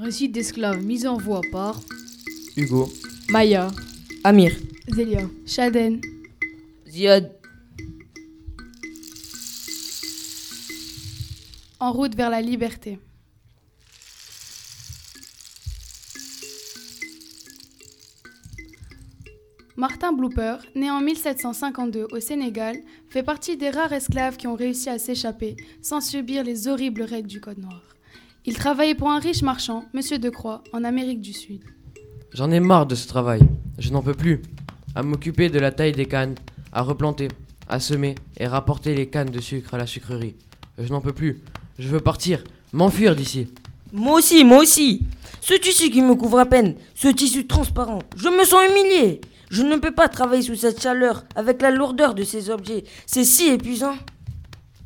Récit d'esclaves mis en voie par Hugo, Maya, Amir, Zélia, Shaden. Ziad, En route vers la liberté. Martin Blooper, né en 1752 au Sénégal, fait partie des rares esclaves qui ont réussi à s'échapper sans subir les horribles règles du Code noir. Il travaillait pour un riche marchand, Monsieur de Croix, en Amérique du Sud. j'en ai marre de ce travail. Je n'en peux plus. À m'occuper de la taille des cannes, à replanter, à semer et rapporter les cannes de sucre à la sucrerie. Je n'en peux plus. Je veux partir, m'enfuir d'ici. moi aussi, moi aussi. Ce tissu qui me couvre à peine, ce tissu transparent, je me sens humilié. Je ne peux pas travailler sous cette chaleur, avec la lourdeur de ces objets. C'est si épuisant.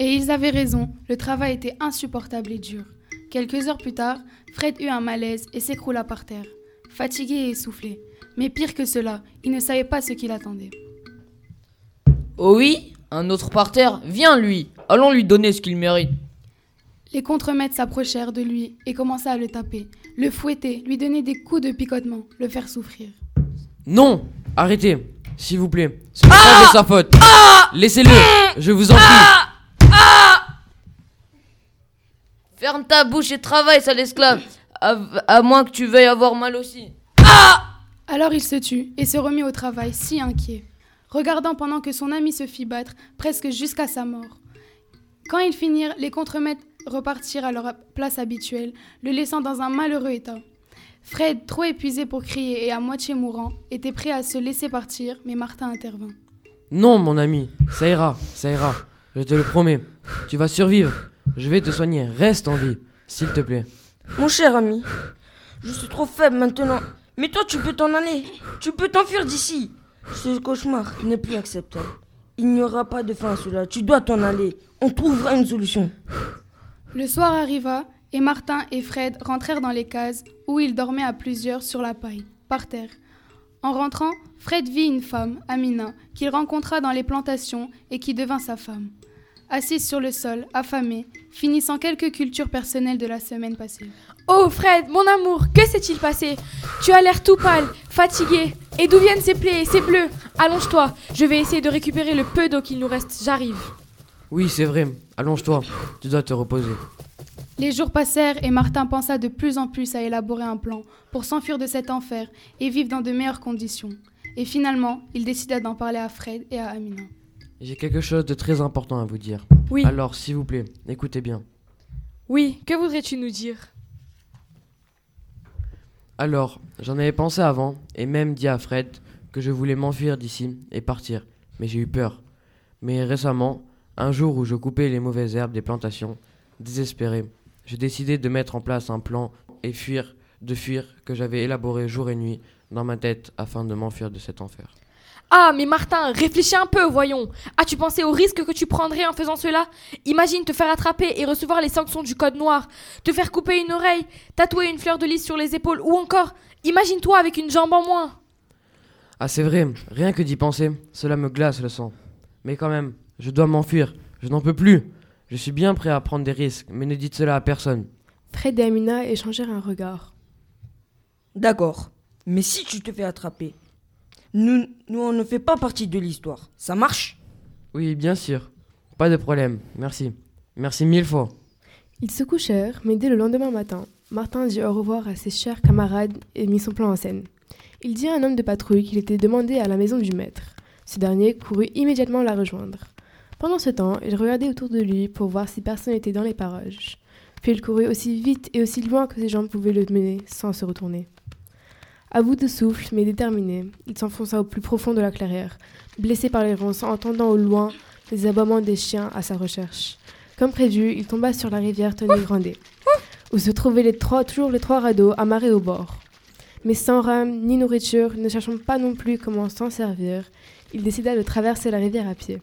Et ils avaient raison, le travail était insupportable et dur. Quelques heures plus tard, Fred eut un malaise et s'écroula par terre, fatigué et essoufflé. Mais pire que cela, il ne savait pas ce qu'il attendait. Oh oui Un autre par terre Viens, lui Allons lui donner ce qu'il mérite. Les contremaîtres s'approchèrent de lui et commençaient à le taper, le fouetter, lui donner des coups de picotement, le faire souffrir. Non Arrêtez, s'il vous plaît. Ce n'est pas de sa faute. Laissez-le, je vous en prie. Ferme ta bouche et travaille, sale esclave à, à moins que tu veuilles avoir mal aussi. Alors il se tut et se remit au travail, si inquiet, regardant pendant que son ami se fit battre, presque jusqu'à sa mort. Quand ils finirent, les contremaîtres repartirent à leur place habituelle, le laissant dans un malheureux état. Fred, trop épuisé pour crier et à moitié mourant, était prêt à se laisser partir, mais Martin intervint. Non, mon ami, ça ira, ça ira. Je te le promets. Tu vas survivre. Je vais te soigner. Reste en vie, s'il te plaît. Mon cher ami, je suis trop faible maintenant. Mais toi, tu peux t'en aller. Tu peux t'enfuir d'ici. Ce cauchemar n'est plus acceptable. Il n'y aura pas de fin à cela. Tu dois t'en aller. On trouvera une solution. Le soir arriva et Martin et Fred rentrèrent dans les cases où ils dormaient à plusieurs sur la paille, par terre. En rentrant, Fred vit une femme, Amina, qu'il rencontra dans les plantations et qui devint sa femme. Assise sur le sol, affamée, finissant quelques cultures personnelles de la semaine passée. Oh Fred, mon amour, que s'est-il passé? Tu as l'air tout pâle, fatigué. Et d'où viennent ces plaies et ces bleus? Allonge-toi, je vais essayer de récupérer le peu d'eau qu'il nous reste. J'arrive. Oui, c'est vrai. Allonge-toi. Tu dois te reposer. Les jours passèrent et Martin pensa de plus en plus à élaborer un plan pour s'enfuir de cet enfer et vivre dans de meilleures conditions. Et finalement, il décida d'en parler à Fred et à Amina. J'ai quelque chose de très important à vous dire. Oui, Alors, s'il vous plaît, écoutez bien. oui, que voudrais-tu nous dire? Alors, j'en avais pensé avant, et même dit à Fred que je voulais m'enfuir d'ici et partir, mais j'ai eu peur. Mais récemment, un jour où je coupais les mauvaises herbes des plantations, désespéré, j'ai décidé de mettre en place un plan et fuir, de fuir que j'avais élaboré jour et nuit dans ma tête afin de m'enfuir de cet enfer. Ah, mais Martin, réfléchis un peu, voyons. As-tu pensé au risque que tu prendrais en faisant cela? Imagine te faire attraper et recevoir les sanctions du Code Noir, te faire couper une oreille, tatouer une fleur de lys sur les épaules, ou encore, imagine-toi avec une jambe en moins. Ah c'est vrai, rien que d'y penser, cela me glace le sang. Mais quand même, je dois m'enfuir, je n'en peux plus. Je suis bien prêt à prendre des risques, mais ne dites cela à personne. Fred et Amina échangèrent un regard. D'accord. Mais si tu te fais attraper, nous, nous on ne fait pas partie de l'histoire. Ça marche? Oui, bien sûr. Pas de problème, merci. Merci mille fois. Ils se couchèrent, mais dès le lendemain matin, Martin dit au revoir à ses chers camarades et mit son plan en scène. Il dit à un homme de patrouille qu'il était demandé à la maison du maître. Ce dernier courut immédiatement la rejoindre. Pendant ce temps, il regardait autour de lui pour voir si personne n'était dans les parages. Puis il courut aussi vite et aussi loin que ses jambes pouvaient le mener sans se retourner. À bout de souffle, mais déterminé, il s'enfonça au plus profond de la clairière, blessé par les ronces, entendant au loin les aboiements des chiens à sa recherche. Comme prévu, il tomba sur la rivière Tony Grandet, où se trouvaient toujours les trois radeaux amarrés au bord. Mais sans rame ni nourriture, ne cherchant pas non plus comment s'en servir, il décida de traverser la rivière à pied.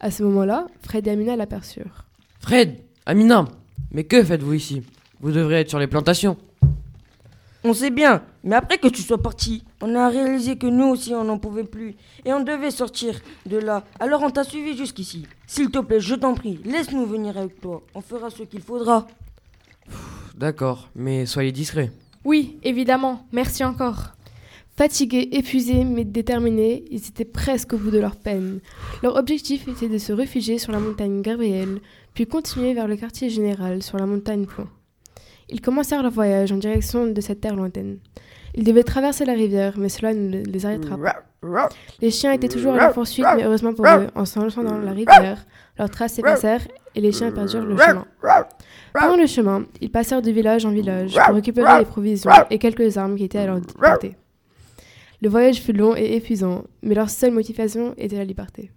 À ce moment-là, Fred et Amina l'aperçurent. Fred, Amina, mais que faites-vous ici? Vous devrez être sur les plantations. On sait bien, mais après que tu sois parti, on a réalisé que nous aussi on n'en pouvait plus et on devait sortir de là. Alors on t'a suivi jusqu'ici. S'il te plaît, je t'en prie, laisse-nous venir avec toi. On fera ce qu'il faudra. D'accord, mais soyez discret. Oui, évidemment. Merci encore. Fatigués, épuisés, mais déterminés, ils étaient presque au bout de leur peine. Leur objectif était de se réfugier sur la montagne Gabriel, puis continuer vers le quartier général sur la montagne Plomb. Ils commencèrent leur voyage en direction de cette terre lointaine. Ils devaient traverser la rivière, mais cela ne les arrêtera pas. Les chiens étaient toujours à leur poursuite, mais heureusement pour eux, en s'enfonçant dans la rivière, leurs traces s'effacèrent et les chiens perdurent le chemin. Pendant le chemin, ils passèrent de village en village pour récupérer les provisions et quelques armes qui étaient à leur portée. Le voyage fut long et épuisant, mais leur seule motivation était la liberté.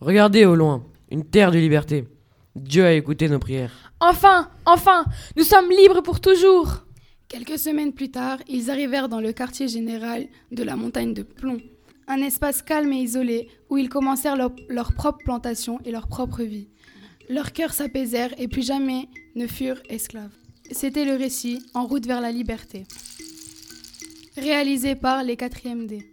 Regardez au loin, une terre de liberté. Dieu a écouté nos prières. Enfin, enfin, nous sommes libres pour toujours. Quelques semaines plus tard, ils arrivèrent dans le quartier général de la montagne de Plomb, un espace calme et isolé où ils commencèrent leur, leur propre plantation et leur propre vie. Leurs cœurs s'apaisèrent et plus jamais ne furent esclaves. C'était le récit En route vers la liberté, réalisé par les 4e D.